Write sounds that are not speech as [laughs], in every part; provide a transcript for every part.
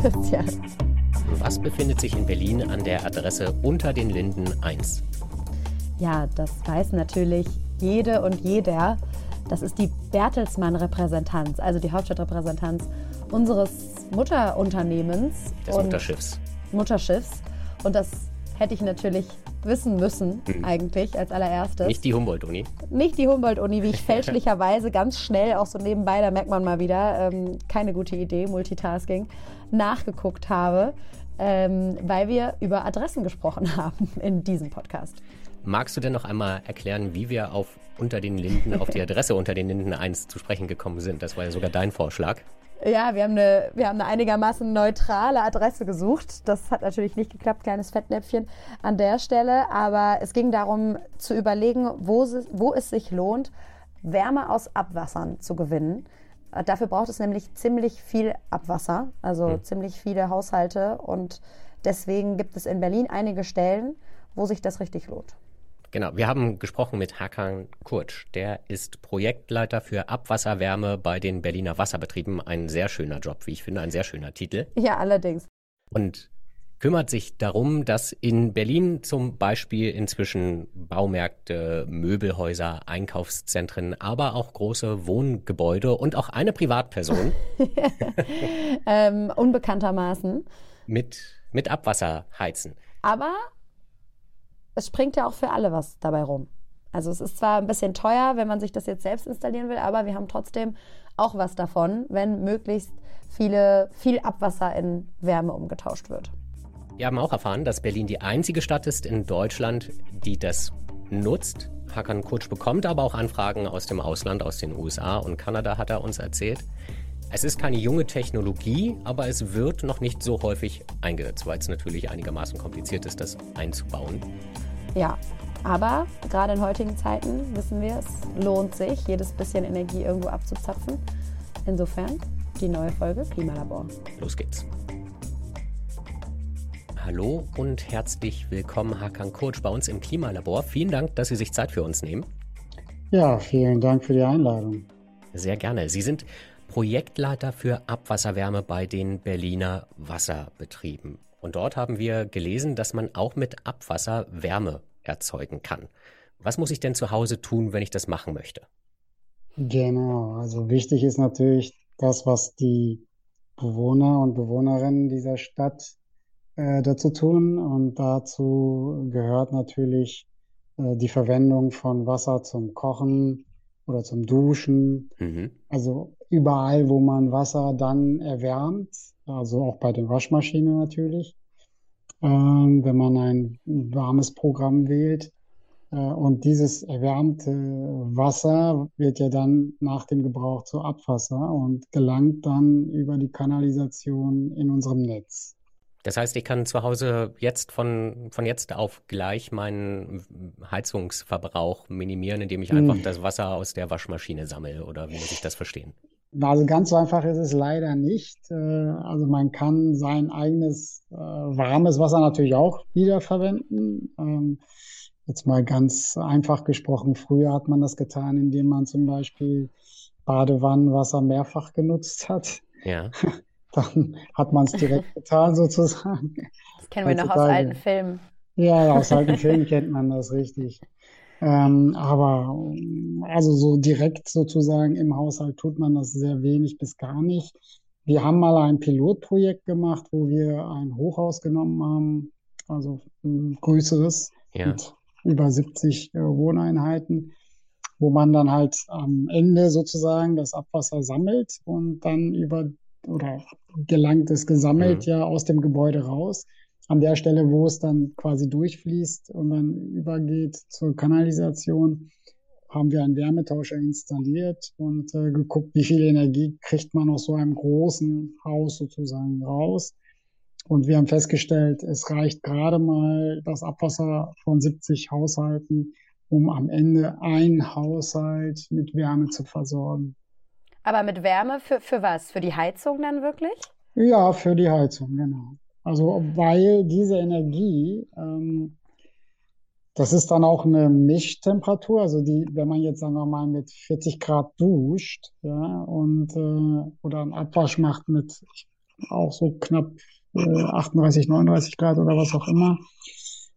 Christian. Was befindet sich in Berlin an der Adresse unter den Linden 1? Ja, das weiß natürlich jede und jeder. Das ist die Bertelsmann-Repräsentanz, also die Hauptstadtrepräsentanz unseres Mutterunternehmens. Des Mutterschiffs. Mutterschiffs. Und das hätte ich natürlich wissen müssen, hm. eigentlich als allererstes. Nicht die Humboldt-Uni. Nicht die Humboldt-Uni, wie ich [laughs] fälschlicherweise ganz schnell, auch so nebenbei, da merkt man mal wieder, ähm, keine gute Idee, Multitasking, nachgeguckt habe, ähm, weil wir über Adressen gesprochen [laughs] haben in diesem Podcast. Magst du denn noch einmal erklären, wie wir auf unter den Linden, auf die [laughs] Adresse unter den Linden 1 zu sprechen gekommen sind? Das war ja sogar dein Vorschlag. Ja, wir haben, eine, wir haben eine einigermaßen neutrale Adresse gesucht. Das hat natürlich nicht geklappt, kleines Fettnäpfchen an der Stelle. Aber es ging darum zu überlegen, wo, wo es sich lohnt, Wärme aus Abwassern zu gewinnen. Äh, dafür braucht es nämlich ziemlich viel Abwasser, also mhm. ziemlich viele Haushalte. Und deswegen gibt es in Berlin einige Stellen, wo sich das richtig lohnt. Genau, wir haben gesprochen mit Hakan Kurtsch. Der ist Projektleiter für Abwasserwärme bei den Berliner Wasserbetrieben. Ein sehr schöner Job, wie ich finde, ein sehr schöner Titel. Ja, allerdings. Und kümmert sich darum, dass in Berlin zum Beispiel inzwischen Baumärkte, Möbelhäuser, Einkaufszentren, aber auch große Wohngebäude und auch eine Privatperson [laughs] ähm, unbekanntermaßen mit, mit Abwasser heizen. Aber es springt ja auch für alle was dabei rum. Also es ist zwar ein bisschen teuer, wenn man sich das jetzt selbst installieren will, aber wir haben trotzdem auch was davon, wenn möglichst viele, viel Abwasser in Wärme umgetauscht wird. Wir haben auch erfahren, dass Berlin die einzige Stadt ist in Deutschland, die das nutzt. Hakan Kutsch bekommt aber auch Anfragen aus dem Ausland, aus den USA und Kanada, hat er uns erzählt. Es ist keine junge Technologie, aber es wird noch nicht so häufig eingesetzt, weil es natürlich einigermaßen kompliziert ist, das einzubauen. Ja, aber gerade in heutigen Zeiten wissen wir, es lohnt sich, jedes bisschen Energie irgendwo abzuzapfen. Insofern die neue Folge Klimalabor. Los geht's. Hallo und herzlich willkommen, Hakan Coach, bei uns im Klimalabor. Vielen Dank, dass Sie sich Zeit für uns nehmen. Ja, vielen Dank für die Einladung. Sehr gerne. Sie sind Projektleiter für Abwasserwärme bei den Berliner Wasserbetrieben. Und dort haben wir gelesen, dass man auch mit Abwasser Wärme erzeugen kann. Was muss ich denn zu Hause tun, wenn ich das machen möchte? Genau, also wichtig ist natürlich das, was die Bewohner und Bewohnerinnen dieser Stadt äh, dazu tun. Und dazu gehört natürlich äh, die Verwendung von Wasser zum Kochen oder zum Duschen. Mhm. Also überall, wo man Wasser dann erwärmt, also auch bei den Waschmaschinen natürlich, ähm, wenn man ein warmes Programm wählt. Äh, und dieses erwärmte Wasser wird ja dann nach dem Gebrauch zu Abwasser und gelangt dann über die Kanalisation in unserem Netz. Das heißt, ich kann zu Hause jetzt von, von jetzt auf gleich meinen Heizungsverbrauch minimieren, indem ich einfach hm. das Wasser aus der Waschmaschine sammle. Oder wie muss ich das verstehen? Also ganz so einfach ist es leider nicht. Äh, also man kann sein eigenes äh, warmes Wasser natürlich auch wiederverwenden. Ähm, jetzt mal ganz einfach gesprochen, früher hat man das getan, indem man zum Beispiel Badewannenwasser mehrfach genutzt hat. Ja. [laughs] Dann hat man es direkt [laughs] getan sozusagen. Das kennen wir noch aus alten Filmen. Ja, aus alten [laughs] Filmen kennt man das richtig. Ähm, aber also so direkt sozusagen im Haushalt tut man das sehr wenig bis gar nicht. Wir haben mal ein Pilotprojekt gemacht, wo wir ein Hochhaus genommen haben, also ein größeres ja. mit über 70 äh, Wohneinheiten, wo man dann halt am Ende sozusagen das Abwasser sammelt und dann über oder gelangt es gesammelt mhm. ja aus dem Gebäude raus an der Stelle, wo es dann quasi durchfließt und dann übergeht zur Kanalisation, haben wir einen Wärmetauscher installiert und äh, geguckt, wie viel Energie kriegt man aus so einem großen Haus sozusagen raus. Und wir haben festgestellt, es reicht gerade mal das Abwasser von 70 Haushalten, um am Ende ein Haushalt mit Wärme zu versorgen. Aber mit Wärme für, für was? Für die Heizung dann wirklich? Ja, für die Heizung, genau. Also weil diese Energie, ähm, das ist dann auch eine Mischtemperatur, also die, wenn man jetzt sagen wir mal mit 40 Grad duscht, ja, und äh, oder einen Abwasch macht mit auch so knapp äh, 38, 39 Grad oder was auch immer,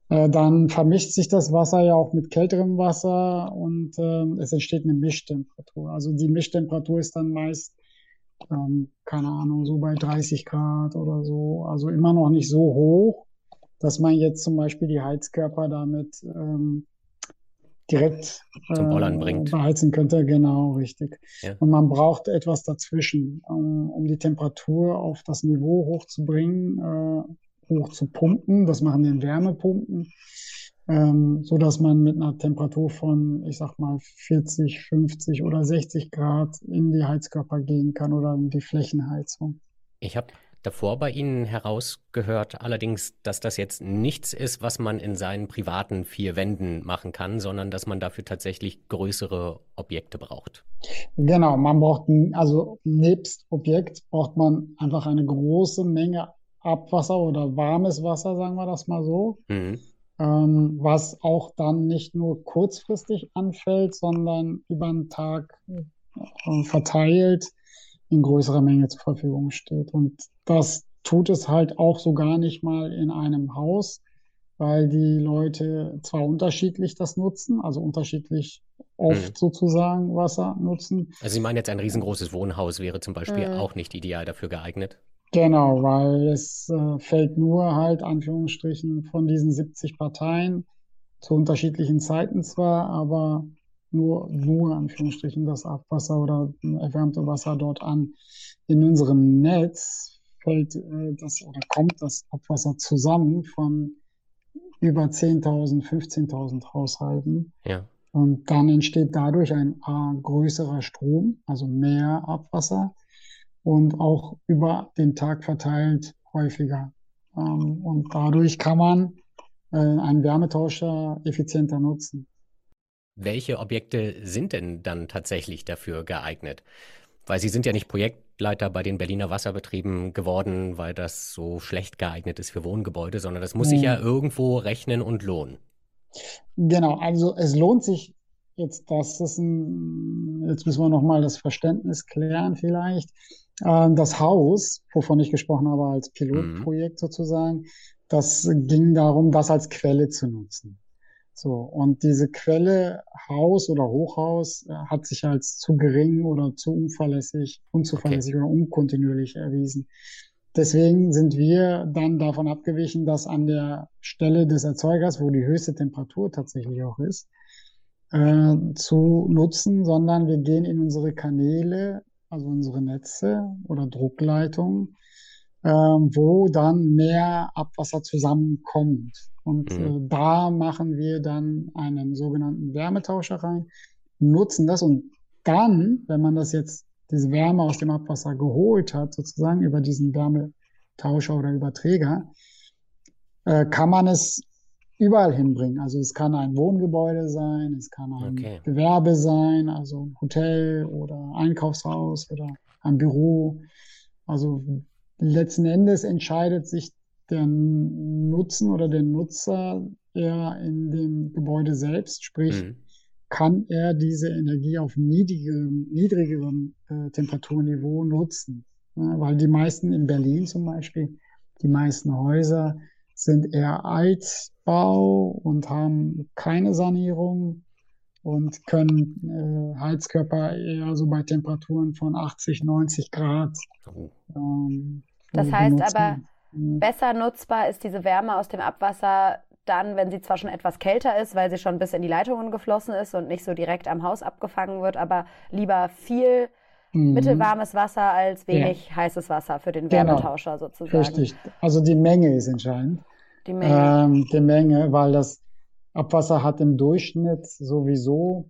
äh, dann vermischt sich das Wasser ja auch mit kälterem Wasser und äh, es entsteht eine Mischtemperatur. Also die Mischtemperatur ist dann meist, ähm, keine Ahnung, so bei 30 Grad oder so. Also immer noch nicht so hoch, dass man jetzt zum Beispiel die Heizkörper damit ähm, direkt zum Bollern äh, bringt. beheizen könnte. Genau, richtig. Ja. Und man braucht etwas dazwischen, um, um die Temperatur auf das Niveau hochzubringen, äh, hoch zu pumpen. Das machen den Wärmepumpen, ähm, so dass man mit einer Temperatur von, ich sag mal, 40, 50 oder 60 Grad in die Heizkörper gehen kann oder in die Flächenheizung. Ich habe davor bei Ihnen herausgehört, allerdings, dass das jetzt nichts ist, was man in seinen privaten vier Wänden machen kann, sondern dass man dafür tatsächlich größere Objekte braucht. Genau, man braucht, also nebst Objekt braucht man einfach eine große Menge Abwasser oder warmes Wasser, sagen wir das mal so. Mhm. Ähm, was auch dann nicht nur kurzfristig anfällt, sondern über den Tag äh, verteilt in größerer Menge zur Verfügung steht. Und das tut es halt auch so gar nicht mal in einem Haus, weil die Leute zwar unterschiedlich das nutzen, also unterschiedlich oft hm. sozusagen Wasser nutzen. Also Sie meinen jetzt ein riesengroßes Wohnhaus wäre zum Beispiel äh, auch nicht ideal dafür geeignet? Genau, weil es äh, fällt nur halt, Anführungsstrichen, von diesen 70 Parteien zu unterschiedlichen Zeiten zwar, aber nur, nur Anführungsstrichen das Abwasser oder erwärmte Wasser dort an. In unserem Netz fällt äh, das oder kommt das Abwasser zusammen von über 10.000, 15.000 Haushalten. Ja. Und dann entsteht dadurch ein A, größerer Strom, also mehr Abwasser und auch über den Tag verteilt häufiger. Ähm, und dadurch kann man äh, einen Wärmetauscher effizienter nutzen. Welche Objekte sind denn dann tatsächlich dafür geeignet? Weil Sie sind ja nicht Projektleiter bei den Berliner Wasserbetrieben geworden, weil das so schlecht geeignet ist für Wohngebäude, sondern das muss sich ja hm. irgendwo rechnen und lohnen. Genau, also es lohnt sich jetzt, das ist ein, jetzt müssen wir nochmal das Verständnis klären vielleicht. Ähm, das Haus, wovon ich gesprochen habe als Pilotprojekt mhm. sozusagen, das ging darum, das als Quelle zu nutzen. So, und diese Quelle Haus oder Hochhaus äh, hat sich als zu gering oder zu unzuverlässig, unzuverlässig okay. oder unkontinuierlich erwiesen. Deswegen sind wir dann davon abgewichen, dass an der Stelle des Erzeugers, wo die höchste Temperatur tatsächlich auch ist, äh, zu nutzen, sondern wir gehen in unsere Kanäle also unsere Netze oder Druckleitungen, äh, wo dann mehr Abwasser zusammenkommt. Und mhm. äh, da machen wir dann einen sogenannten Wärmetauscher rein, nutzen das und dann, wenn man das jetzt, diese Wärme aus dem Abwasser geholt hat, sozusagen über diesen Wärmetauscher oder Überträger, äh, kann man es überall hinbringen. Also es kann ein Wohngebäude sein, es kann ein okay. Gewerbe sein, also ein Hotel oder Einkaufshaus oder ein Büro. Also letzten Endes entscheidet sich der Nutzen oder der Nutzer eher in dem Gebäude selbst, sprich mhm. kann er diese Energie auf niedrigem, niedrigerem äh, Temperaturniveau nutzen. Ja, weil die meisten in Berlin zum Beispiel, die meisten Häuser sind eher Altbau und haben keine Sanierung und können äh, Heizkörper eher so bei Temperaturen von 80, 90 Grad. Oh. Ähm, das heißt benutzen. aber, besser nutzbar ist diese Wärme aus dem Abwasser dann, wenn sie zwar schon etwas kälter ist, weil sie schon bis in die Leitungen geflossen ist und nicht so direkt am Haus abgefangen wird, aber lieber viel mhm. mittelwarmes Wasser als wenig ja. heißes Wasser für den genau. Wärmetauscher genau. sozusagen. Richtig. Also die Menge ist entscheidend. Die Menge. Ähm, die Menge, weil das Abwasser hat im Durchschnitt sowieso,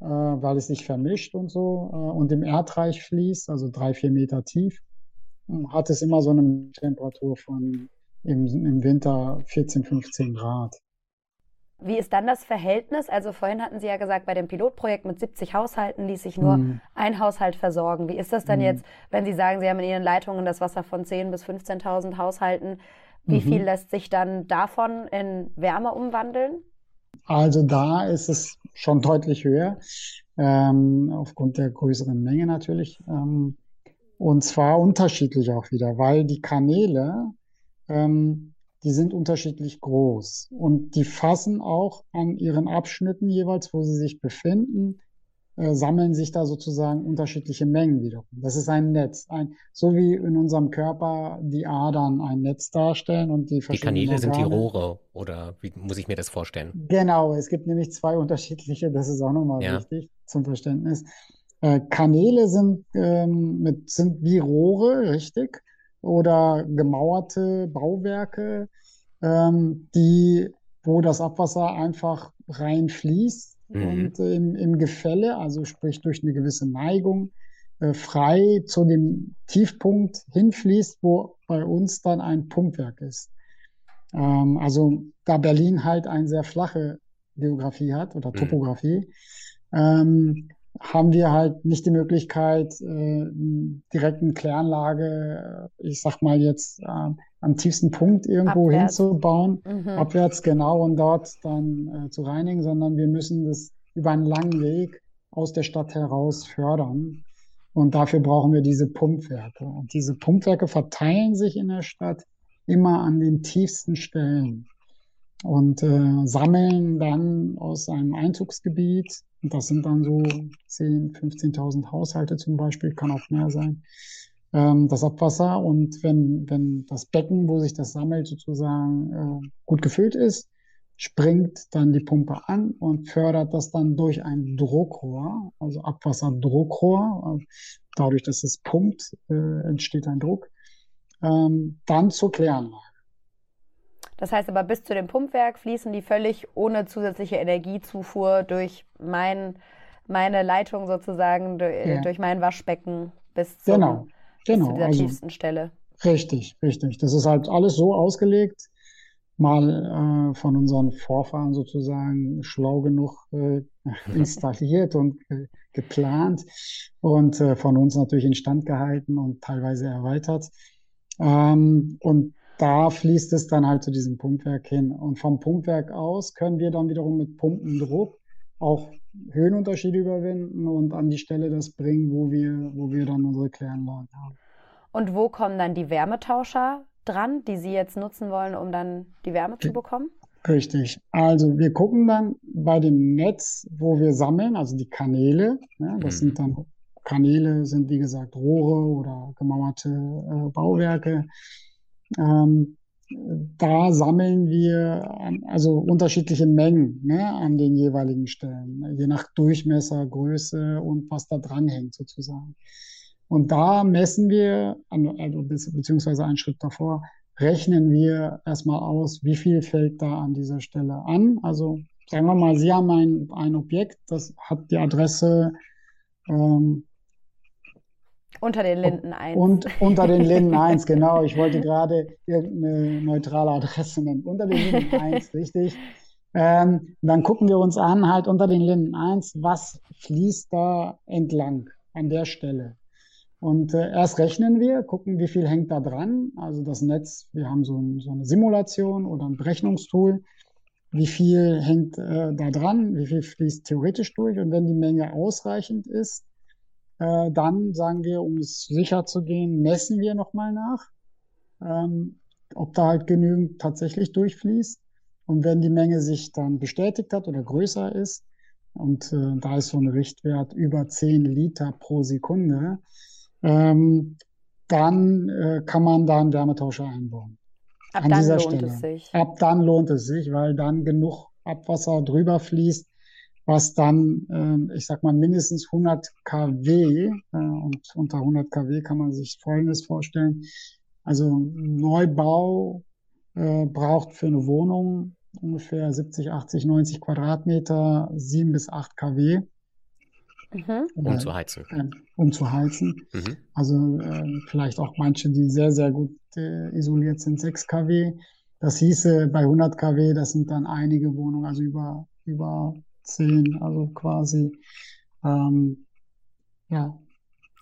äh, weil es sich vermischt und so äh, und im Erdreich fließt, also drei, vier Meter tief, hm, hat es immer so eine Temperatur von im, im Winter 14, 15 Grad. Wie ist dann das Verhältnis? Also vorhin hatten Sie ja gesagt, bei dem Pilotprojekt mit 70 Haushalten ließ sich nur mhm. ein Haushalt versorgen. Wie ist das dann mhm. jetzt, wenn Sie sagen, Sie haben in Ihren Leitungen das Wasser von 10.000 bis 15.000 Haushalten? Wie mhm. viel lässt sich dann davon in Wärme umwandeln? Also da ist es schon deutlich höher, ähm, aufgrund der größeren Menge natürlich. Ähm, Und zwar unterschiedlich auch wieder, weil die Kanäle, ähm, die sind unterschiedlich groß und die fassen auch an ihren Abschnitten jeweils, wo sie sich befinden, äh, sammeln sich da sozusagen unterschiedliche Mengen wiederum. Das ist ein Netz, ein, so wie in unserem Körper die Adern ein Netz darstellen und die Die Kanäle sind die Rohre oder wie muss ich mir das vorstellen? Genau, es gibt nämlich zwei unterschiedliche, das ist auch nochmal Ja. wichtig zum Verständnis. Äh, Kanäle sind, ähm, mit, sind wie Rohre, richtig, oder gemauerte Bauwerke, ähm, die, wo das Abwasser einfach reinfließt Mhm. und äh, im, im Gefälle, also sprich durch eine gewisse Neigung, äh, frei zu dem Tiefpunkt hinfließt, wo bei uns dann ein Pumpwerk ist. Ähm, also da Berlin halt eine sehr flache Geografie hat oder Mhm. Topografie, ähm, haben wir halt nicht die Möglichkeit, äh, direkt eine Kläranlage, äh, ich sag mal jetzt, äh, am tiefsten Punkt irgendwo Abwärts. hinzubauen, Mhm. abwärts genau und dort dann äh, zu reinigen, sondern wir müssen das über einen langen Weg aus der Stadt heraus fördern. Und dafür brauchen wir diese Pumpwerke. Und diese Pumpwerke verteilen sich in der Stadt immer an den tiefsten Stellen und äh, sammeln dann aus einem Einzugsgebiet, und das sind dann so 10.000, 15.000 Haushalte zum Beispiel, kann auch mehr sein, ähm, das Abwasser. Und wenn, wenn das Becken, wo sich das sammelt, sozusagen äh, gut gefüllt ist, springt dann die Pumpe an und fördert das dann durch ein Druckrohr, also Abwasserdruckrohr. Dadurch, dass es pumpt, äh, entsteht ein Druck. Ähm, dann zur Kläranlage. Das heißt aber, bis zu dem Pumpwerk fließen die völlig ohne zusätzliche Energiezufuhr durch mein, meine Leitung sozusagen, durch, Ja. durch mein Waschbecken bis, zum, Genau, bis zu genau. dieser Also tiefsten Stelle. richtig, richtig. Das ist halt alles so ausgelegt, mal äh, von unseren Vorfahren sozusagen schlau genug äh, [laughs] installiert und äh, geplant und äh, von uns natürlich instand gehalten und teilweise erweitert. Ähm, und da fließt es dann halt zu diesem Pumpwerk hin. Und vom Pumpwerk aus können wir dann wiederum mit Pumpendruck auch Höhenunterschiede überwinden und an die Stelle das bringen, wo wir, wo wir dann unsere Kläranlagen haben. Und wo kommen dann die Wärmetauscher dran, die Sie jetzt nutzen wollen, um dann die Wärme zu bekommen? Richtig. Also wir gucken dann bei dem Netz, wo wir sammeln, also die Kanäle. Ne, das Mhm. sind dann Kanäle, sind wie gesagt Rohre oder gemauerte äh, Bauwerke. Ähm, da sammeln wir an, also unterschiedliche Mengen ne, an den jeweiligen Stellen, je nach Durchmesser, Größe und was da dran hängt sozusagen. Und da messen wir, also be- beziehungsweise einen Schritt davor, rechnen wir erstmal aus, wie viel fällt da an dieser Stelle an. Also sagen wir mal, Sie haben ein, ein Objekt, das hat die Adresse ähm, Unter den Linden 1. und unter den Linden [laughs] 1, genau. Ich wollte gerade irgendeine neutrale Adresse nennen. Unter den Linden 1, [laughs] richtig. Ähm, dann gucken wir uns an, halt unter den Linden 1, was fließt da entlang an der Stelle. Und äh, erst rechnen wir, gucken, wie viel hängt da dran. Also das Netz, wir haben so, ein, so eine Simulation oder ein Berechnungstool. Wie viel hängt äh, da dran? Wie viel fließt theoretisch durch? Und wenn die Menge ausreichend ist, äh, dann sagen wir, um es sicher zu gehen, messen wir nochmal nach, ähm, ob da halt genügend tatsächlich durchfließt. Und wenn die Menge sich dann bestätigt hat oder größer ist, und äh, da ist so ein Richtwert über 10 Liter pro Sekunde, ähm, dann äh, kann man da einen Wärmetauscher einbauen. Ab an dann dieser lohnt Stelle. es sich. Ab dann lohnt es sich, weil dann genug Abwasser drüber fließt, was dann, ähm, ich sag mal, mindestens 100 kW, äh, und unter 100 kW kann man sich Folgendes vorstellen. Also Neubau äh, braucht für eine Wohnung ungefähr 70, 80, 90 Quadratmeter, 7 bis 8 kW, Mhm. um zu heizen. äh, um zu heizen. Mhm. Also ähm, vielleicht auch manche, die sehr, sehr gut äh, isoliert sind, 6 kW. Das hieße bei 100 kW, das sind dann einige Wohnungen, also über, über 10, also quasi, ähm, ja,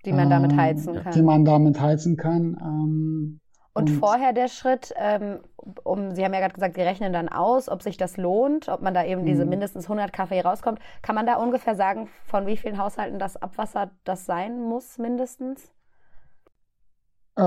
Die man damit ähm, heizen die kann. man damit heizen kann. Ähm, Und und- vorher der Schritt, ähm, um, Sie haben ja gerade gesagt, Sie rechnen dann aus, ob sich das lohnt, ob man da eben diese Mhm. mindestens 100 Kaffee rauskommt. Kann man da ungefähr sagen, von wie vielen Haushalten das Abwasser das sein muss, mindestens? Äh,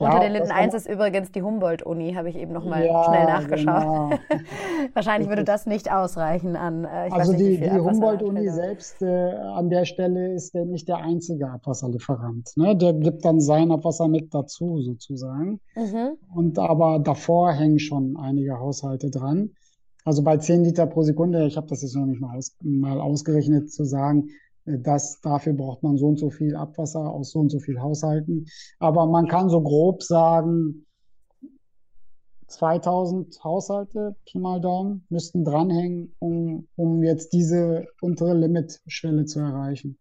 Unter ja, den Linden das 1 kann- ist übrigens die Humboldt-Uni, habe ich eben noch mal Ja, schnell nachgeschaut. genau. [laughs] Wahrscheinlich würde das nicht ausreichen an, äh, Also nicht, die, die Humboldt-Uni selbst äh, an der Stelle ist der nicht der einzige Abwasserlieferant. Ne? Der gibt dann sein Abwasser mit dazu sozusagen. Mhm. Und aber davor hängen schon einige Haushalte dran. Also bei 10 Liter pro Sekunde, ich habe das jetzt noch nicht mal, aus, mal ausgerechnet, zu sagen, äh, dass dafür braucht man so und so viel Abwasser aus so und so viel Haushalten. Aber man kann so grob sagen, 2000 Haushalte, Pi mal Daumen, müssten dranhängen, um, um jetzt diese untere Limitschwelle zu erreichen.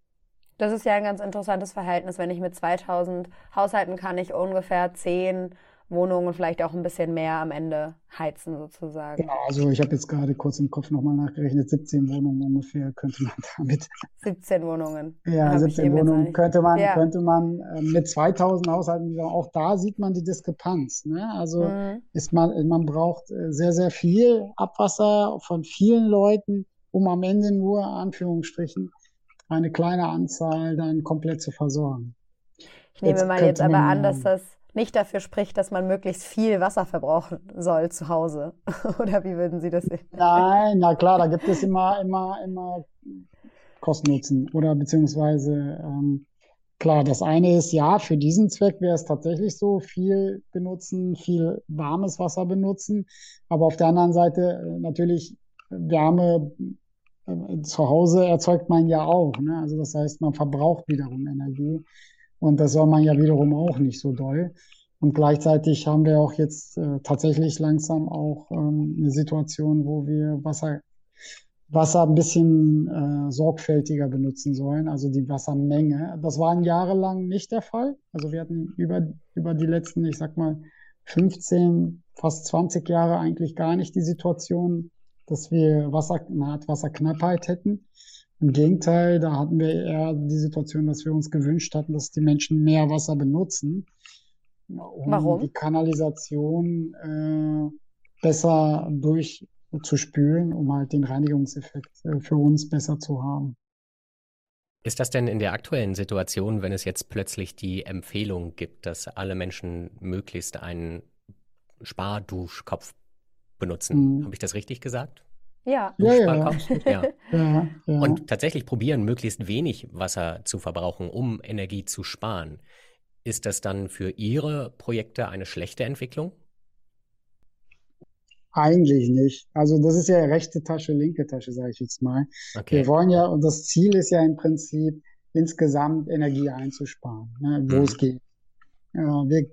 Das ist ja ein ganz interessantes Verhältnis. Wenn ich mit 2000 Haushalten kann ich ungefähr 10 Wohnungen, vielleicht auch ein bisschen mehr am Ende heizen sozusagen. Genau, also ich habe jetzt gerade kurz im Kopf nochmal nachgerechnet, 17 Wohnungen ungefähr könnte man [laughs] damit 17 Wohnungen. Ja, Habe ich 17 eben jetzt noch Wohnungen könnte man, Ja. könnte man äh, mit 2000 Haushalten, wieder- auch da sieht man die Diskrepanz. Ne? Also Mhm. ist man, man braucht äh, sehr, sehr viel Abwasser von vielen Leuten, um am Ende nur, Anführungsstrichen, eine kleine Anzahl dann komplett zu versorgen. Ich nehme Jetzt mal jetzt aber an, dass das nicht dafür spricht, dass man möglichst viel Wasser verbrauchen soll zu Hause. [laughs] Oder wie würden Sie das sehen? Nein, na klar, da gibt es immer, immer, immer Kosten-Nutzen oder beziehungsweise ähm, klar, das eine ist ja, für diesen Zweck wäre es tatsächlich so, viel benutzen, viel warmes Wasser benutzen, aber auf der anderen Seite äh, natürlich Wärme äh, zu Hause erzeugt man ja auch, ne? Also das heißt, man verbraucht wiederum Energie und das soll man ja wiederum auch nicht so doll. Und gleichzeitig haben wir auch jetzt äh, tatsächlich langsam auch ähm, eine Situation, wo wir Wasser, Wasser ein bisschen äh, sorgfältiger benutzen sollen, also die Wassermenge. Das war jahrelang nicht der Fall. Also wir hatten über, über die letzten, ich sag mal, 15, fast 20 Jahre eigentlich gar nicht die Situation, dass wir Wasser, eine Art Wasserknappheit hätten. Im Gegenteil, da hatten wir eher die Situation, dass wir uns gewünscht hatten, dass die Menschen mehr Wasser benutzen, um Warum? die Kanalisation äh, besser durchzuspülen, um halt den Reinigungseffekt äh, für uns besser zu haben. Ist das denn in der aktuellen Situation, wenn es jetzt plötzlich die Empfehlung gibt, dass alle Menschen möglichst einen Sparduschkopf benutzen? Mhm. Habe ich das richtig gesagt? Ja. Ja, ja, [laughs] ja. Ja. Ja, ja. Und tatsächlich probieren, möglichst wenig Wasser zu verbrauchen, um Energie zu sparen. Ist das dann für Ihre Projekte eine schlechte Entwicklung? Eigentlich nicht. Also das ist ja rechte Tasche, linke Tasche, sage ich jetzt mal. Okay. Wir wollen ja, und das Ziel ist ja im Prinzip, insgesamt Energie einzusparen, ne, wo Mhm. es geht. Wir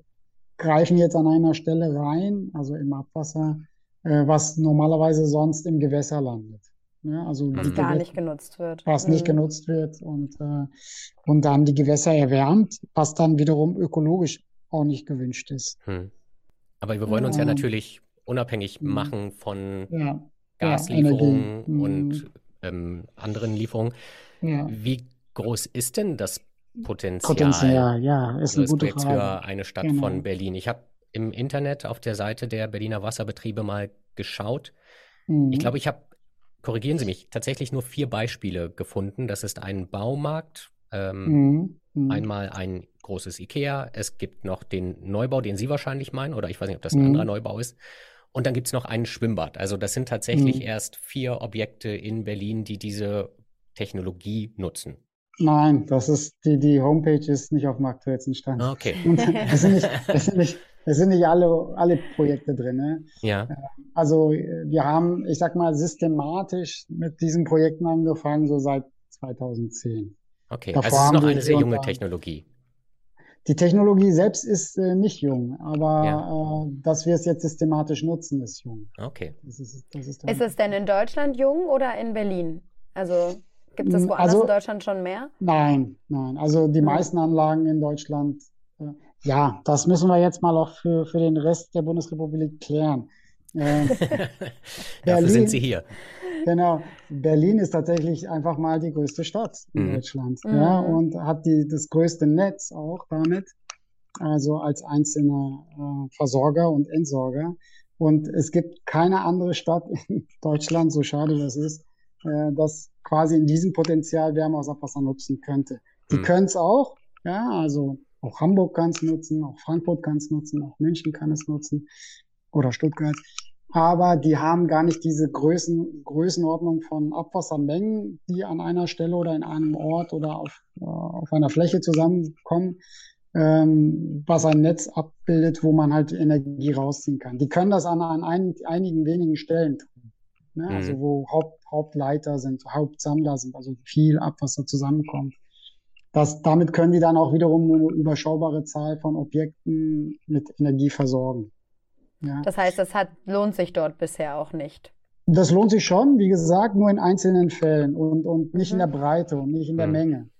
greifen jetzt an einer Stelle rein, also im Abwasser, äh, was normalerweise sonst im Gewässer landet. Ne? Also Was die gar Gewä- nicht genutzt wird. was nicht Mhm. genutzt wird und, äh, und dann die Gewässer erwärmt, was dann wiederum ökologisch auch nicht gewünscht ist. Hm. Aber wir wollen uns ja Ja. natürlich unabhängig Mhm. machen von Ja, ja, Gaslieferungen. Mhm. und ähm, anderen Lieferungen. Ja. Wie groß ist denn das Potenzial Potenzial, ja, ist eine Ihres gute Frage. für eine Stadt Genau. von Berlin? Ich habe im Internet auf der Seite der Berliner Wasserbetriebe mal geschaut. Mhm. Ich glaube, ich habe, korrigieren Sie mich, tatsächlich nur vier Beispiele gefunden. Das ist ein Baumarkt, ähm, Mhm. Mhm. einmal ein großes IKEA, es gibt noch den Neubau, den Sie wahrscheinlich meinen, oder ich weiß nicht, ob das ein Mhm. anderer Neubau ist. Und dann gibt es noch ein Schwimmbad. Also das sind tatsächlich Mhm. erst vier Objekte in Berlin, die diese Technologie nutzen. Nein, das ist die, die Homepage ist nicht auf dem aktuellsten Stand. Ah, Okay. Und es sind nicht, es sind nicht, [laughs] es sind nicht alle, alle Projekte drin. Ne? Ja. Also äh, wir haben, ich sag mal, systematisch mit diesen Projekten angefangen, so seit 2010. Okay. Davor Also es ist noch eine sehr junge Technologie. Die Technologie selbst ist äh, nicht jung, aber Ja. äh, dass wir es jetzt systematisch nutzen, ist jung. Okay. Das ist, das ist, Ist es denn in Deutschland jung oder in Berlin? Also gibt es Mm, woanders also- in Deutschland schon mehr? Nein, nein. Also die Hm. meisten Anlagen in Deutschland, ja, das müssen wir jetzt mal auch für, für den Rest der Bundesrepublik klären. Äh, [laughs] Dafür sind Berlin. Sie hier. genau. Berlin ist tatsächlich einfach mal die größte Stadt in Mhm. Deutschland, Mhm. ja, und hat die, das größte Netz auch damit, also als einzelner äh, Versorger und Entsorger. Und es gibt keine andere Stadt in [laughs] Deutschland, so schade das ist, äh, das quasi in diesem Potenzial Wärme aus Abwasser nutzen könnte. Die Mhm. können es auch, ja, also Auch Hamburg kann es nutzen, auch Frankfurt kann es nutzen, auch München kann es nutzen oder Stuttgart. Aber die haben gar nicht diese Größen, Größenordnung von Abwassermengen, die an einer Stelle oder in einem Ort oder auf, äh, auf einer Fläche zusammenkommen, ähm, was ein Netz abbildet, wo man halt Energie rausziehen kann. Die können das an, an ein, einigen wenigen Stellen tun. Ne? Mhm. Also wo Haupt, Hauptleiter sind, Hauptsammler sind, also viel Abwasser zusammenkommt. Das, damit können die dann auch wiederum eine überschaubare Zahl von Objekten mit Energie versorgen. Ja. Das heißt, das hat, lohnt sich dort bisher auch nicht. Das lohnt sich schon, wie gesagt, nur in einzelnen Fällen und, und nicht mhm. in der Breite und nicht in der mhm. Menge.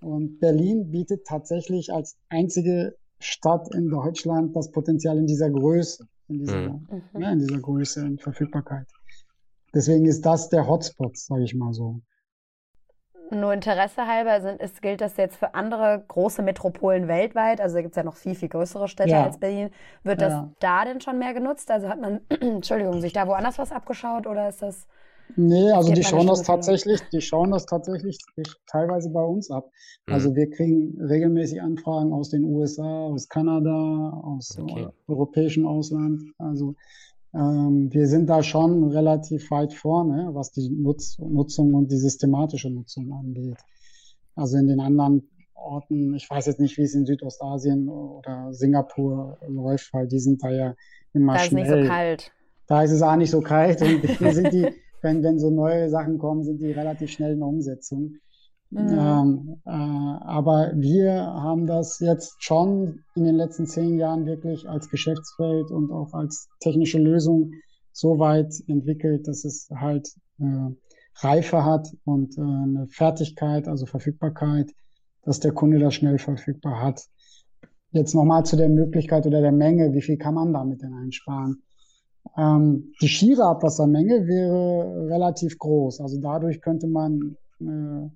Und Berlin bietet tatsächlich als einzige Stadt in Deutschland das Potenzial in dieser Größe, in dieser, mhm. ja, in dieser Größe und Verfügbarkeit. Deswegen ist das der Hotspot, sage ich mal so. Nur Interesse halber sind, ist, gilt das jetzt für andere große Metropolen weltweit? Also da gibt es ja noch viel, viel größere Städte ja. als Berlin. Wird das ja. da denn schon mehr genutzt? Also hat man, [clears throat] Entschuldigung, sich da woanders was abgeschaut oder ist das? Nee, also die schauen das tatsächlich, die schauen das tatsächlich teilweise bei uns ab. Mhm. Also wir kriegen regelmäßig Anfragen aus den USA, aus Kanada, aus okay. europäischen Ausland. Also ähm, wir sind da schon relativ weit vorne, was die Nutz Nutzung und die systematische Nutzung angeht. Also in den anderen Orten, ich weiß jetzt nicht, wie es in Südostasien oder Singapur läuft, weil die sind da ja immer da schnell. Da ist nicht so kalt. Da ist es auch nicht so kalt und [laughs] sind die, wenn, wenn so neue Sachen kommen, sind die relativ schnell in der Umsetzung. Mhm. Ähm, äh, aber wir haben das jetzt schon in den letzten zehn Jahren wirklich als Geschäftsfeld und auch als technische Lösung so weit entwickelt, dass es halt äh, Reife hat und äh, eine Fertigkeit, also Verfügbarkeit, dass der Kunde das schnell verfügbar hat. Jetzt nochmal zu der Möglichkeit oder der Menge, wie viel kann man damit denn einsparen? Ähm, die schiere Abwassermenge wäre relativ groß. Also dadurch könnte man äh,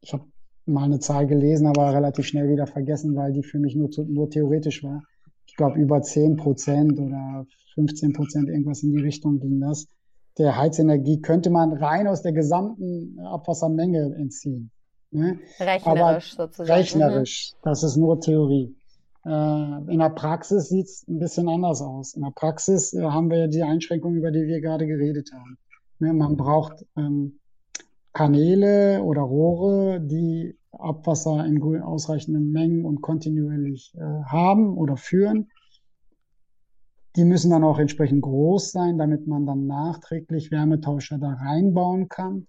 ich habe mal eine Zahl gelesen, aber relativ schnell wieder vergessen, weil die für mich nur, nur theoretisch war. Ich glaube, über 10 Prozent oder 15 Prozent, irgendwas in die Richtung ging das. Der Heizenergie könnte man rein aus der gesamten Abwassermenge entziehen. Ne? Rechnerisch aber sozusagen. Rechnerisch, mhm. das ist nur Theorie. Äh, in der Praxis sieht es ein bisschen anders aus. In der Praxis äh, haben wir die Einschränkungen, über die wir gerade geredet haben. Ne? Man braucht ähm, Kanäle oder Rohre, die Abwasser in ausreichenden Mengen und kontinuierlich äh, haben oder führen. Die müssen dann auch entsprechend groß sein, damit man dann nachträglich Wärmetauscher da reinbauen kann.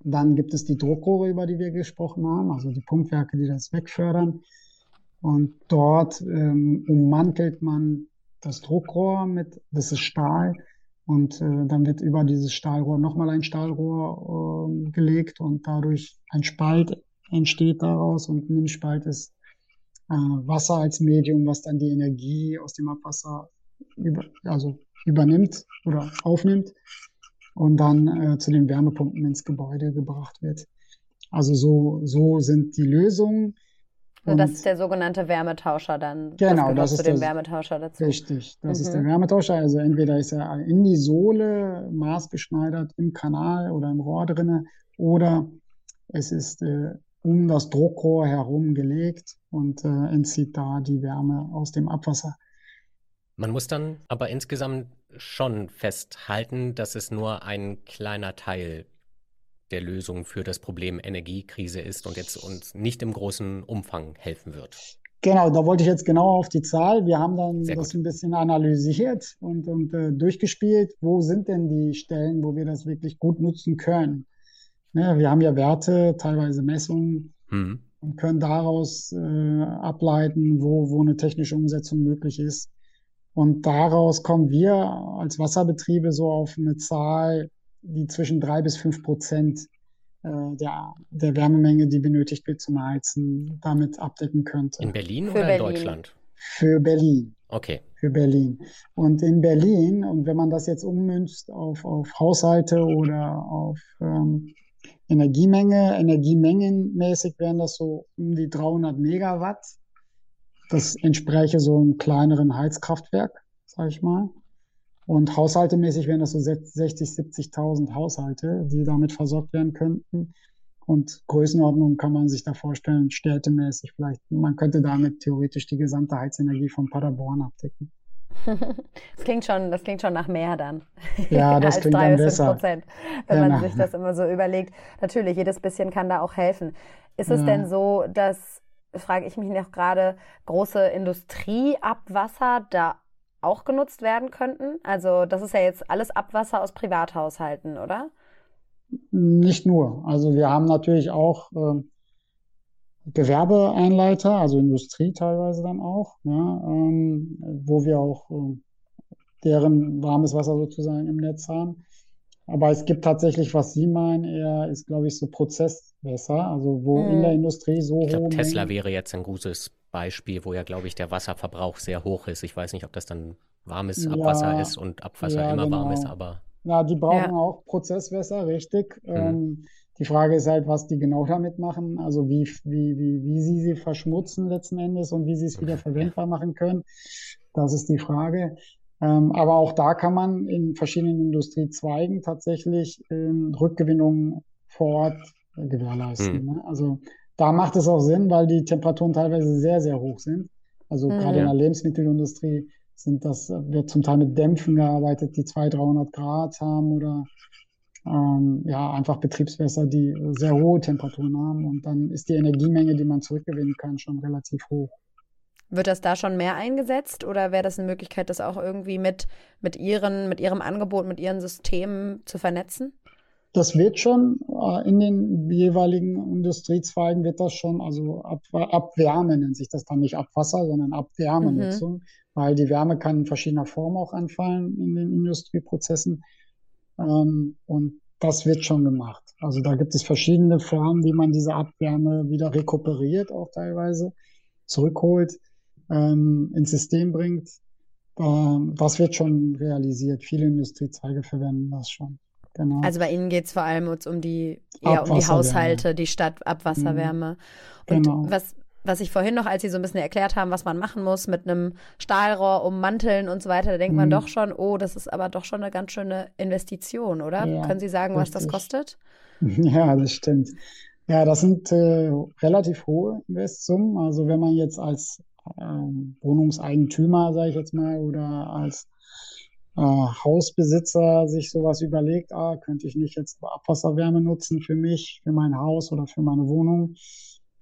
Dann gibt es die Druckrohre, über die wir gesprochen haben, also die Pumpwerke, die das wegfördern. Und dort ähm, ummantelt man das Druckrohr mit, das ist Stahl, und äh, dann wird über dieses Stahlrohr nochmal ein Stahlrohr äh, gelegt und dadurch ein Spalt entsteht daraus und in dem Spalt ist äh, Wasser als Medium, was dann die Energie aus dem Abwasser über, also übernimmt oder aufnimmt und dann äh, zu den Wärmepumpen ins Gebäude gebracht wird. Also so, so sind die Lösungen. Also das ist der sogenannte Wärmetauscher dann. Genau, das, das ist zu dem Wärmetauscher dazu. Richtig, das mhm. ist der Wärmetauscher. Also entweder ist er in die Sohle maßgeschneidert im Kanal oder im Rohr drinne oder es ist äh, um das Druckrohr herum gelegt und äh, entzieht da die Wärme aus dem Abwasser. Man muss dann aber insgesamt schon festhalten, dass es nur ein kleiner Teil der Lösung für das Problem Energiekrise ist und jetzt uns nicht im großen Umfang helfen wird. Genau, da wollte ich jetzt genau auf die Zahl. Wir haben dann Sehr das gut. ein bisschen analysiert und, und äh, durchgespielt. Wo sind denn die Stellen, wo wir das wirklich gut nutzen können? Ne, wir haben ja Werte, teilweise Messungen mhm. und können daraus äh, ableiten, wo, wo eine technische Umsetzung möglich ist. Und daraus kommen wir als Wasserbetriebe so auf eine Zahl, die zwischen drei bis fünf Prozent äh, der, der Wärmemenge, die benötigt wird zum Heizen, damit abdecken könnte. In Berlin Für oder Berlin. in Deutschland? Für Berlin. Okay. Für Berlin. Und in Berlin, und wenn man das jetzt ummünzt auf, auf Haushalte oder auf ähm, Energiemenge, energiemengenmäßig wären das so um die 300 Megawatt. Das entspräche so einem kleineren Heizkraftwerk, sage ich mal. Und haushaltemäßig wären das so 60, 70.000 Haushalte, die damit versorgt werden könnten. Und Größenordnung kann man sich da vorstellen, städtemäßig vielleicht. Man könnte damit theoretisch die gesamte Heizenergie von Paderborn abdecken. [laughs] Das klingt schon, das klingt schon nach mehr dann. Ja, [laughs] das Als klingt drei dann bis besser. Prozent, wenn Genau. man sich das immer so überlegt. Natürlich, jedes bisschen kann da auch helfen. Ist es Ja. denn so, dass, frage ich mich noch gerade, große Industrieabwasser da auch genutzt werden könnten? Also das ist ja jetzt alles Abwasser aus Privathaushalten, oder? Nicht nur. Also wir haben natürlich auch ähm, Gewerbeeinleiter, also Industrie teilweise dann auch, ja, ähm, wo wir auch ähm, deren warmes Wasser sozusagen im Netz haben. Aber es gibt tatsächlich, was Sie meinen, eher ist, glaube ich, so Prozesswässer, also wo in Mhm. der Industrie so Ich glaube, Tesla Mengen, wäre jetzt ein gutes Beispiel, wo ja, glaube ich, der Wasserverbrauch sehr hoch ist. Ich weiß nicht, ob das dann warmes Ja, Abwasser ist und Abwasser ja, immer warm ist, genau. aber Ja, die brauchen Ja. auch Prozesswässer, richtig. Mhm. Ähm, die Frage ist halt, was die genau damit machen, also wie, wie, wie, wie sie sie verschmutzen letzten Endes und wie sie es wieder [laughs] verwendbar machen können. Das ist die Frage. Ähm, aber auch da kann man in verschiedenen Industriezweigen tatsächlich ähm, Rückgewinnung vor Ort äh, gewährleisten. Mhm. Ne? Also da macht es auch Sinn, weil die Temperaturen teilweise sehr, sehr hoch sind. Also Mhm. gerade in der Lebensmittelindustrie sind das, wird zum Teil mit Dämpfen gearbeitet, die 200, 300 Grad haben oder ähm, ja, einfach Betriebswässer, die sehr hohe Temperaturen haben. Und dann ist die Energiemenge, die man zurückgewinnen kann, schon relativ hoch. Wird das da schon mehr eingesetzt oder wäre das eine Möglichkeit, das auch irgendwie mit, mit ihren, mit ihrem Angebot, mit ihren Systemen zu vernetzen? Das wird schon äh, in den jeweiligen Industriezweigen wird das schon, also Ab Abwärme nennt sich das dann nicht Abwasser, sondern Abwärmenutzung, weil die Wärme kann in verschiedener Form auch anfallen in den Industrieprozessen. Ähm, und das wird schon gemacht. Also da gibt es verschiedene Formen, wie man diese Abwärme wieder rekuperiert, auch teilweise zurückholt, ähm, ins System bringt. Ähm, das wird schon realisiert. Viele Industriezweige verwenden das schon. Genau. Also bei Ihnen geht es vor allem um die, eher um die. Haushalte, die Stadtabwasserwärme. Und Genau. was, was ich vorhin noch, als Sie so ein bisschen erklärt haben, was man machen muss mit einem Stahlrohr ummanteln und so weiter, da denkt man Mhm. doch schon, oh, das ist aber doch schon eine ganz schöne Investition, oder? Ja, Können Sie sagen, was das richtig. kostet? [laughs] Ja, das stimmt. Ja, das sind äh, relativ hohe Investsummen. Also wenn man jetzt als Wohnungseigentümer, sage ich jetzt mal, oder als äh, Hausbesitzer sich sowas überlegt, ah, könnte ich nicht jetzt Abwasserwärme nutzen für mich, für mein Haus oder für meine Wohnung?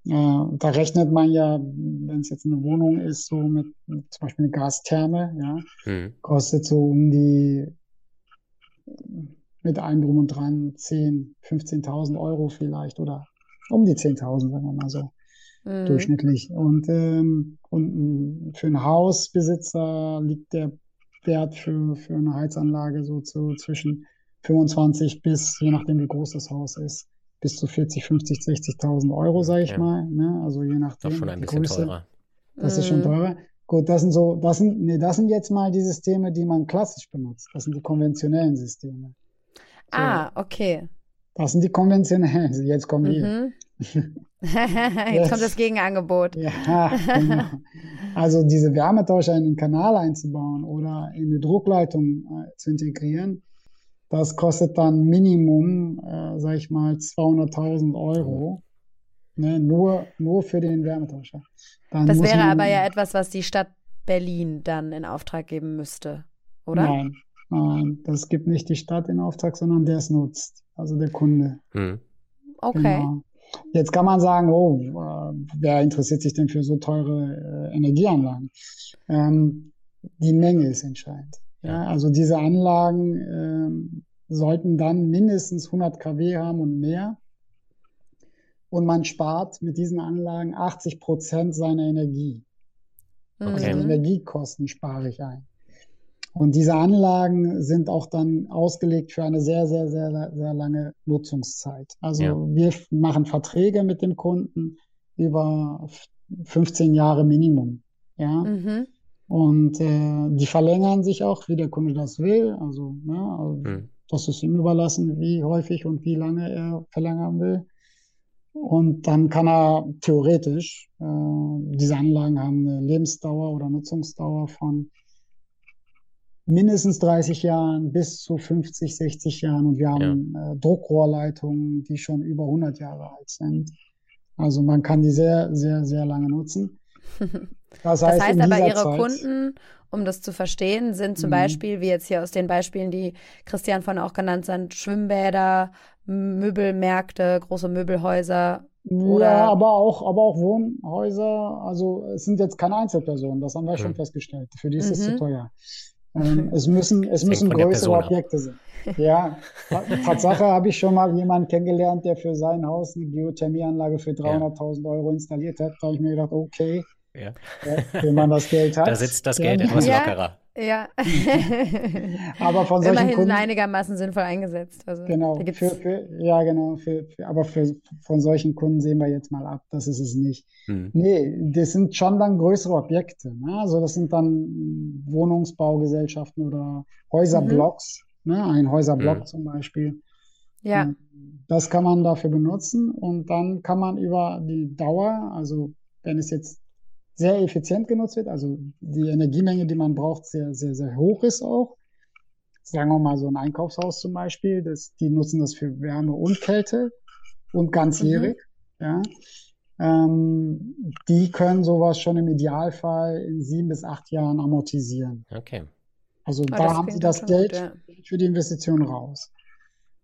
Äh, da rechnet man ja, wenn es jetzt eine Wohnung ist, so mit, mit zum Beispiel eine Gastherme, ja, hm, kostet so um die mit allem drum und dran 10, 15.000 Euro vielleicht oder um die 10.000, sagen wir mal so, Mhm. durchschnittlich. Und, ähm, und ähm, für einen Hausbesitzer liegt der Wert für, für eine Heizanlage so zu zwischen 25 bis, je nachdem wie groß das Haus ist, bis zu 40, 50, 60.000 Euro, sage ich Ja. mal. Ne? Also je doch nachdem schon ein bisschen Größe. teurer. Das ist schon Mhm. teurer. Gut, das sind so, das sind, nee, das sind jetzt mal die Systeme, die man klassisch benutzt. Das sind die konventionellen Systeme. So, Ah, okay. das sind die konventionellen. [laughs] Jetzt kommen die. Mhm. [laughs] [laughs] Jetzt kommt das Gegenangebot. Ja, genau. [laughs] Also diese Wärmetauscher in den Kanal einzubauen oder in eine Druckleitung äh, zu integrieren, das kostet dann Minimum, äh, sag ich mal, 200.000 Euro. Ne, nur, nur für den Wärmetauscher. Dann Das wäre man- aber ja etwas, was die Stadt Berlin dann in Auftrag geben müsste, oder? Nein, nein, das gibt nicht die Stadt in Auftrag, sondern der es nutzt, also der Kunde. Hm. Okay. Genau. Jetzt kann man sagen, oh, äh, wer interessiert sich denn für so teure äh, Energieanlagen? Ähm, die Menge ist entscheidend. Ja, also diese Anlagen ähm, sollten dann mindestens 100 kW haben und mehr. Und man spart mit diesen Anlagen 80 Prozent seiner Energie. Also Okay. die Mhm. Energiekosten spare ich ein. Und diese Anlagen sind auch dann ausgelegt für eine sehr, sehr, sehr, sehr lange Nutzungszeit. Also Ja. wir machen Verträge mit dem Kunden über f- 15 Jahre Minimum. Ja. Mhm. Und äh, die verlängern sich auch, wie der Kunde das will. Also, ne, also Hm. das ist ihm überlassen, wie häufig und wie lange er verlängern will. Und dann kann er theoretisch, äh, diese Anlagen haben eine Lebensdauer oder Nutzungsdauer von mindestens 30 Jahren bis zu 50, 60 Jahren und wir haben ja. äh, Druckrohrleitungen, die schon über 100 Jahre alt sind. Also man kann die sehr, sehr, sehr lange nutzen. [laughs] Das heißt, das heißt aber Ihre Zeit, Kunden, um das zu verstehen, sind zum mhm. Beispiel, wie jetzt hier aus den Beispielen, die Christian von auch genannt sind, Schwimmbäder, Möbelmärkte, große Möbelhäuser. Oder ja, aber auch, aber auch Wohnhäuser. Also es sind jetzt keine Einzelpersonen, das haben wir mhm. schon festgestellt. Für die ist es mhm. zu teuer. Ähm, [laughs] es müssen, es müssen größere Objekte sein. Ja, Tatsache habe ich schon mal jemanden kennengelernt, der für sein Haus eine Geothermieanlage für 300.000 ja. Euro installiert hat. Da habe ich mir gedacht, okay, ja. wenn man das Geld hat. Da sitzt das Geld etwas [laughs] lockerer. Ja. [laughs] aber von solchen Immerhin Kunden, einigermaßen sinnvoll eingesetzt. Also, genau. Für, für, ja, genau. Für, für, aber für, von solchen Kunden sehen wir jetzt mal ab. Das ist es nicht. Hm. Nee, das sind schon dann größere Objekte. Ne? Also das sind dann Wohnungsbaugesellschaften oder Häuserblocks. Mhm. Ne? Ein Häuserblock hm. zum Beispiel. Ja. Das kann man dafür benutzen und dann kann man über die Dauer, also wenn es jetzt sehr effizient genutzt wird. Also die Energiemenge, die man braucht, sehr, sehr, sehr hoch ist auch. Sagen wir mal so ein Einkaufshaus zum Beispiel, das, die nutzen das für Wärme und Kälte und ganzjährig. Mhm. Ja. Ähm, die können sowas schon im Idealfall in sieben bis acht Jahren amortisieren. Okay. Also oh, da haben sie das Geld gut, ja. für die Investition raus.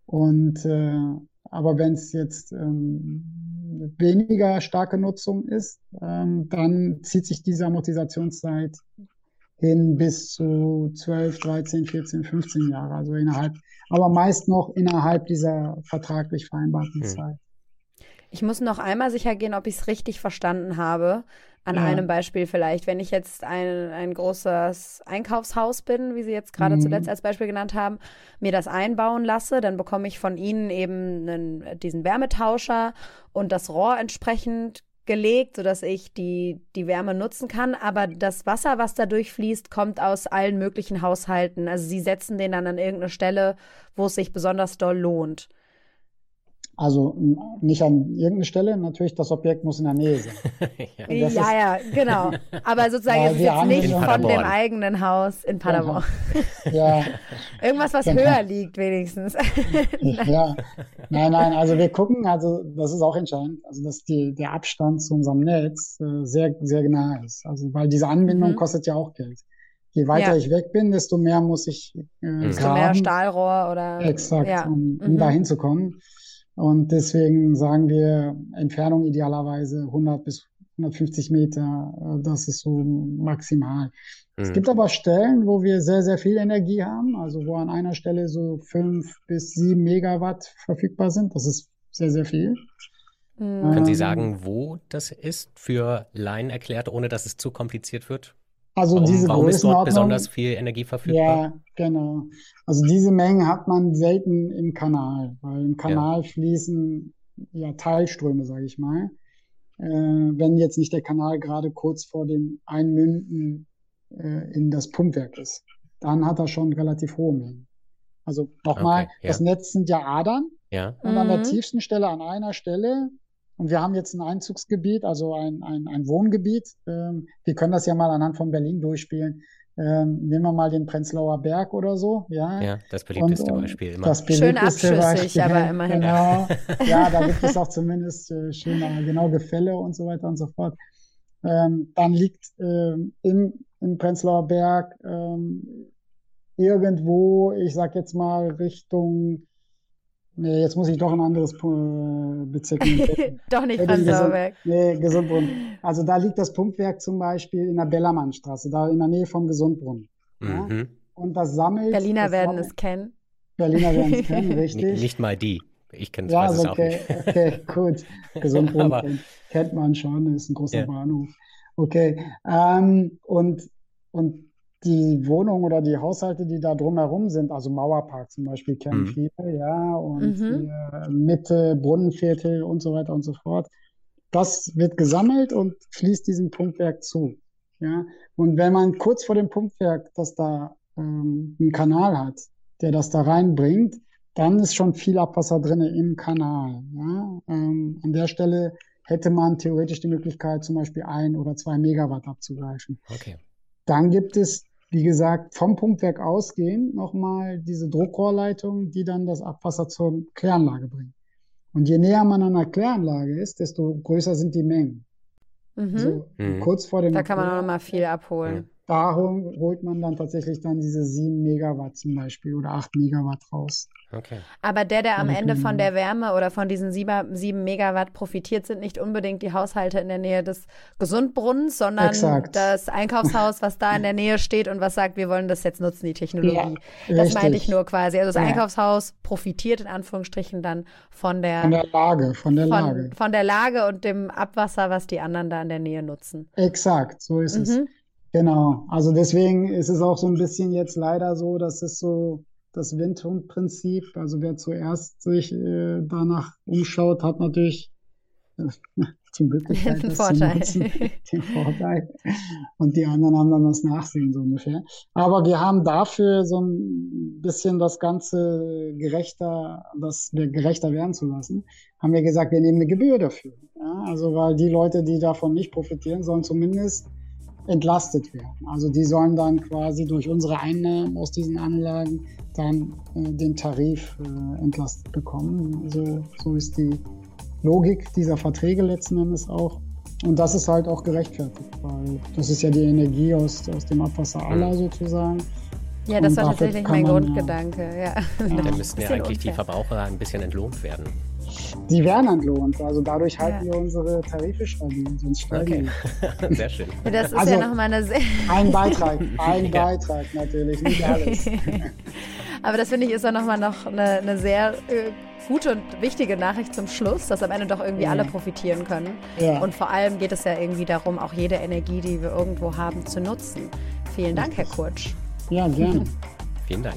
Und äh, aber wenn es jetzt ähm, weniger starke Nutzung ist, ähm, dann zieht sich diese Amortisationszeit hin bis zu 12, 13, 14, 15 Jahre, also innerhalb, aber meist noch innerhalb dieser vertraglich vereinbarten hm. Zeit. Ich muss noch einmal sicher gehen, ob ich es richtig verstanden habe. An ja. einem Beispiel vielleicht, wenn ich jetzt ein, ein großes Einkaufshaus bin, wie Sie jetzt gerade mhm. zuletzt als Beispiel genannt haben, mir das einbauen lasse, dann bekomme ich von Ihnen eben einen, diesen Wärmetauscher und das Rohr entsprechend gelegt, sodass ich die, die Wärme nutzen kann. Aber das Wasser, was da durchfließt, kommt aus allen möglichen Haushalten. Also Sie setzen den dann an irgendeine Stelle, wo es sich besonders doll lohnt. Also nicht an irgendeiner Stelle, natürlich das Objekt muss in der Nähe sein. [laughs] ja, ja, ja, genau. Aber sozusagen ist jetzt nicht von dem eigenen Haus in Paderborn. [laughs] Ja. Irgendwas, was genau. höher liegt wenigstens. ja, nein, nein, also wir gucken, also das ist auch entscheidend, also dass die, der Abstand zu unserem Netz äh, sehr, sehr nah ist. Also weil diese Anbindung mhm. kostet ja auch Geld. Je weiter ja. ich weg bin, desto mehr muss ich äh, desto graben. mehr Stahlrohr oder exakt, ja. um, um mhm. da hinzukommen. Und deswegen sagen wir Entfernung idealerweise 100 bis 150 Meter. Äh, das ist so maximal. Mhm. Es gibt aber Stellen, wo wir sehr, sehr viel Energie haben. Also wo an einer Stelle so fünf bis sieben Megawatt verfügbar sind. Das ist sehr, sehr viel. Mhm. Können Sie ähm, sagen, wo das ist für Laien erklärt, ohne dass es zu kompliziert wird? Also warum, diese warum ist dort besonders viel Energie verfügbar? Ja, genau. Also diese Mengen hat man selten im Kanal, weil im Kanal ja. fließen ja Teilströme, sage ich mal. Äh, wenn jetzt nicht der Kanal gerade kurz vor dem Einmünden äh, in das Pumpwerk ist, dann hat er schon relativ hohe Mengen. Also nochmal, okay, ja. das Netz sind ja Adern. Ja. Und mhm. an der mhm. tiefsten Stelle, an einer Stelle, und wir haben jetzt ein Einzugsgebiet, also ein, ein, ein Wohngebiet. Ähm, wir können das ja mal anhand von Berlin durchspielen. Ähm, nehmen wir mal den Prenzlauer Berg oder so, ja. Ja, das beliebteste und, Beispiel immer. Das beliebteste Schön abschüssig, Beispiel, aber immerhin. [laughs] Genau. [laughs] ja, da gibt es auch zumindest äh, schöne, genau Gefälle und so weiter und so fort. Ähm, dann liegt ähm, im, im Prenzlauer Berg ähm, irgendwo, ich sag jetzt mal Richtung Nee, jetzt muss ich doch ein anderes äh, Bezirk [laughs] doch nicht Prenzlauberg. Nee, Gesundbrunnen. Also da liegt das Pumpwerk zum Beispiel in der Bellermannstraße, da in der Nähe vom Gesundbrunnen. Ja? Mhm. Und das sammelt. Berliner das werden sammelt, es kennen. Berliner werden es kennen, [laughs] richtig. Nicht, nicht mal die. Ich kenne es ja, also okay, auch nicht. [laughs] Okay, gut. Gesundbrunnen kennt, kennt, man schon, ist ein großer ja. Bahnhof. Okay. Ähm, und, und die Wohnungen oder die Haushalte, die da drumherum sind, also Mauerpark zum Beispiel, kennen mhm. viele, ja, und mhm. Mitte, Brunnenviertel und so weiter und so fort. Das wird gesammelt und fließt diesem Pumpwerk zu. Ja, und wenn man kurz vor dem Pumpwerk, das da ähm, einen Kanal hat, der das da reinbringt, dann ist schon viel Abwasser drin im Kanal. Ja? Ähm, an der Stelle hätte man theoretisch die Möglichkeit, zum Beispiel ein oder zwei Megawatt abzugreifen. Okay. Dann gibt es wie gesagt, vom Pumpwerk ausgehend nochmal diese Druckrohrleitung, die dann das Abwasser zur Kläranlage bringt. Und je näher man an der Kläranlage ist, desto größer sind die Mengen. Mhm. So, Mhm. kurz vor dem Da kann man auch noch mal Abwurf, viel abholen. Da hol- holt man dann tatsächlich dann diese 7 Megawatt zum Beispiel oder 8 Megawatt raus. Okay. Aber der, der am Ja, Ende von der Wärme oder von diesen sieben, sieben Megawatt profitiert, sind nicht unbedingt die Haushalte in der Nähe des Gesundbrunnens, sondern Exakt. das Einkaufshaus, was da in der Nähe steht und was sagt, wir wollen das jetzt nutzen, die Technologie. Ja, das meinte ich nur quasi. Also das Ja. Einkaufshaus profitiert in Anführungsstrichen dann von der, Von der Lage, von der Lage. von, von der Lage und dem Abwasser, was die anderen da in der Nähe nutzen. Exakt, so ist es. Genau. Also deswegen ist es auch so ein bisschen jetzt leider so, dass es so das Windhundprinzip, also wer zuerst sich äh, danach umschaut, hat natürlich äh, die Möglichkeit, Den das Vorteil. zu nutzen, [laughs] den Vorteil. Und die anderen haben dann das Nachsehen so ungefähr. Aber wir haben dafür so ein bisschen das Ganze gerechter, das gerechter werden zu lassen, haben wir gesagt, wir nehmen eine Gebühr dafür. Ja, also weil die Leute, die davon nicht profitieren, sollen zumindest entlastet werden. Also die sollen dann quasi durch unsere Einnahmen aus diesen Anlagen dann äh, den Tarif äh, entlastet bekommen. Also so ist die Logik dieser Verträge letzten Endes auch. Und das ist halt auch gerechtfertigt, weil das ist ja die Energie aus, aus dem Abwasser aller sozusagen. Ja, das Und war tatsächlich mein Grundgedanke. Ja. Ja. [laughs] Dann müssten ja eigentlich die. Verbraucher ein bisschen entlohnt werden. Die werden entlohnt. Also dadurch halten Ja. wir unsere Tarife stabil, sonst steigen Okay. die. [laughs] Sehr schön. Das ist Also- ja nochmal eine sehr. Ein Beitrag, ein [laughs] Ja. Beitrag natürlich, nicht [laughs] alles. Aber das finde ich ist ja nochmal noch eine, eine sehr äh, gute und wichtige Nachricht zum Schluss, dass am Ende doch irgendwie Ja. alle profitieren können. Ja. Und vor allem geht es ja irgendwie darum, auch jede Energie, die wir irgendwo haben, zu nutzen. Vielen Dank, Herr Kurtsch. Ja, gerne. Vielen Dank.